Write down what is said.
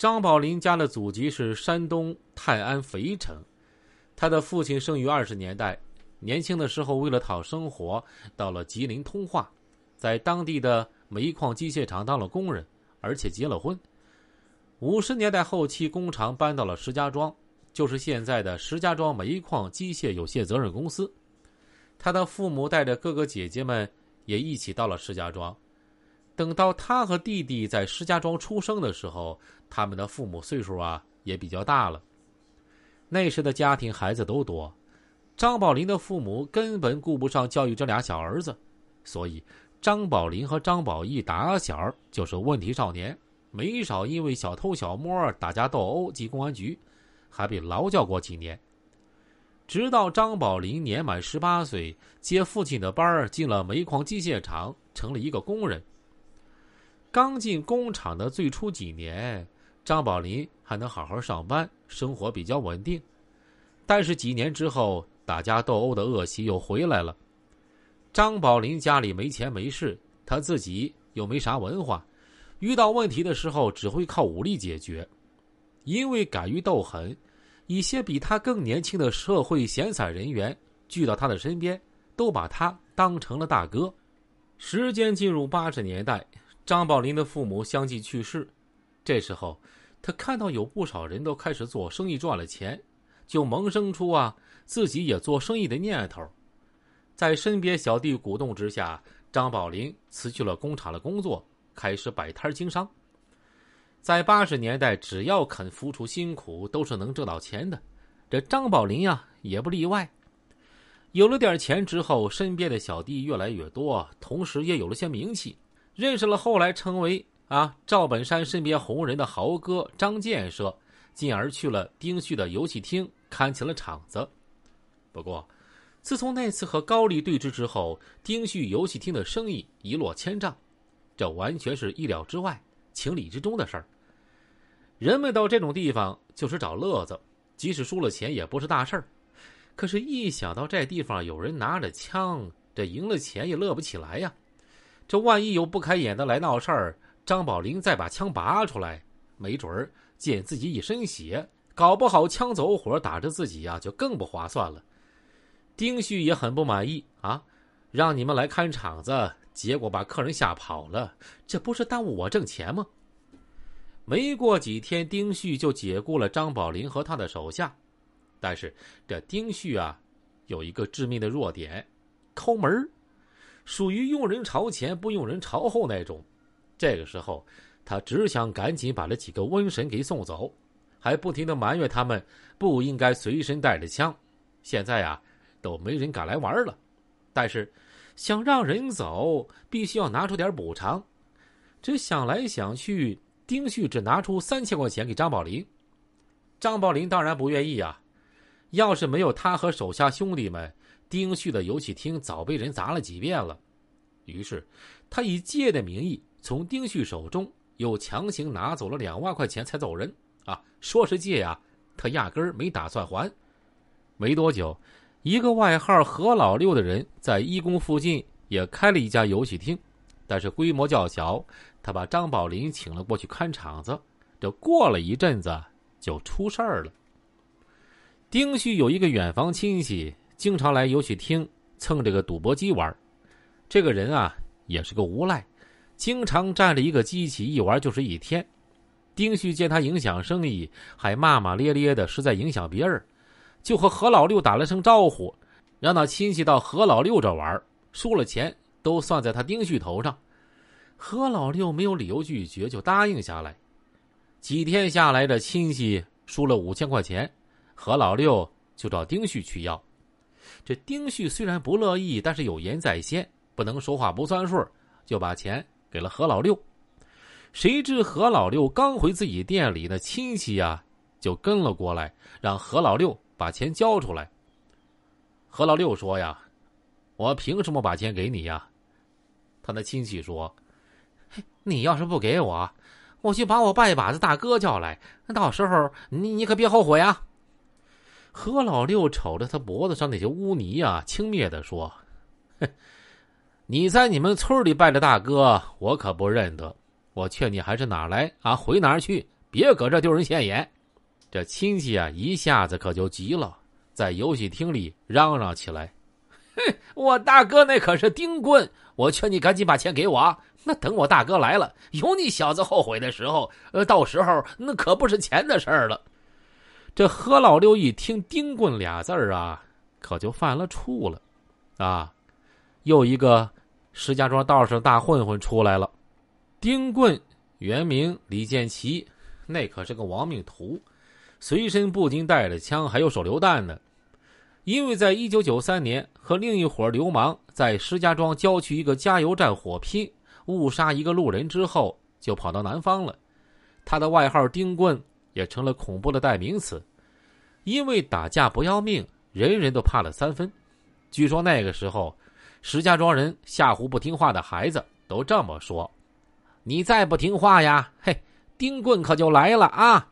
张宝林家的祖籍是山东泰安肥城，他的父亲生于二十年代，年轻的时候为了讨生活，到了吉林通化，在当地的煤矿机械厂当了工人，而且结了婚。五十年代后期，工厂搬到了石家庄，就是现在的石家庄煤矿机械有限责任公司。他的父母带着哥哥姐姐们也一起到了石家庄。等到他和弟弟在石家庄出生的时候，他们的父母岁数啊也比较大了。那时的家庭孩子都多，张宝林的父母根本顾不上教育这俩小儿子，所以张宝林和张宝义打小就是问题少年，没少因为小偷小摸打架斗殴进公安局，还被劳教过几年。直到张宝林年满十八岁，接父亲的班进了煤矿机械厂，成了一个工人。刚进工厂的最初几年，张宝林还能好好上班，生活比较稳定。但是几年之后，打架斗殴的恶习又回来了。张宝林家里没钱没势，他自己又没啥文化，遇到问题的时候只会靠武力解决。因为敢于斗狠，一些比他更年轻的社会闲散人员聚到他的身边，都把他当成了大哥。时间进入八十年代。张宝林的父母相继去世，这时候，他看到有不少人都开始做生意赚了钱，就萌生出啊自己也做生意的念头。在身边小弟鼓动之下，张宝林辞去了工厂的工作，开始摆摊经商。在八十年代，只要肯付出辛苦，都是能挣到钱的。这张宝林呀，也不例外。有了点钱之后，身边的小弟越来越多，同时也有了些名气。认识了后来成为啊赵本山身边红人的豪哥张建设，进而去了丁旭的游戏厅看起了场子。不过，自从那次和高丽对峙之后，丁旭游戏厅的生意一落千丈，这完全是意料之外、情理之中的事儿。人们到这种地方就是找乐子，即使输了钱也不是大事儿。可是，一想到这地方有人拿着枪，这赢了钱也乐不起来呀。这万一有不开眼的来闹事儿，张宝林再把枪拔出来，没准儿溅自己一身血，搞不好枪走火打着自己呀，就更不划算了。丁旭也很不满意啊，让你们来看场子，结果把客人吓跑了，这不是耽误我挣钱吗？没过几天，丁旭就解雇了张宝林和他的手下，但是这丁旭啊，有一个致命的弱点，抠门儿。属于用人朝前不用人朝后那种，这个时候，他只想赶紧把这几个瘟神给送走，还不停的埋怨他们不应该随身带着枪。现在啊，都没人敢来玩了。但是，想让人走，必须要拿出点补偿。这想来想去，丁旭只拿出三千块钱给张宝林。张宝林当然不愿意啊，要是没有他和手下兄弟们。丁旭的游戏厅早被人砸了几遍了，于是他以借的名义从丁旭手中又强行拿走了两万块钱才走人。啊，说是借呀，他压根儿没打算还。没多久，一个外号何老六的人在一宫附近也开了一家游戏厅，但是规模较小。他把张宝林请了过去看场子，这过了一阵子就出事儿了。丁旭有一个远房亲戚。经常来游戏厅蹭这个赌博机玩，这个人啊也是个无赖，经常占着一个机器一玩就是一天。丁旭见他影响生意，还骂骂咧咧的，是在影响别人，就和何老六打了声招呼，让那亲戚到何老六这玩，输了钱都算在他丁旭头上。何老六没有理由拒绝，就答应下来。几天下来，这亲戚输了五千块钱，何老六就找丁旭去要。这丁旭虽然不乐意，但是有言在先，不能说话不算数，就把钱给了何老六。谁知何老六刚回自己店里，那亲戚呀就跟了过来，让何老六把钱交出来。何老六说：“呀，我凭什么把钱给你呀？”他那亲戚说：“你要是不给我，我去把我拜把子大哥叫来，到时候你你可别后悔啊。”何老六瞅着他脖子上那些污泥啊，轻蔑的说：“哼，你在你们村里拜的大哥，我可不认得。我劝你还是哪来啊回哪儿去，别搁这丢人现眼。这亲戚啊，一下子可就急了，在游戏厅里嚷嚷起来：“哼，我大哥那可是丁棍，我劝你赶紧把钱给我啊。那等我大哥来了，有你小子后悔的时候。呃，到时候那可不是钱的事儿了。”这何老六一听“丁棍”俩字儿啊，可就犯了怵了。啊，又一个石家庄道上大混混出来了。丁棍原名李建奇，那可是个亡命徒。随身不仅带着枪，还有手榴弹呢。因为在一九九三年和另一伙流氓在石家庄郊区一个加油站火拼，误杀一个路人之后，就跑到南方了。他的外号“丁棍”也成了恐怖的代名词。因为打架不要命，人人都怕了三分。据说那个时候，石家庄人吓唬不听话的孩子都这么说：“你再不听话呀，嘿，丁棍可就来了啊！”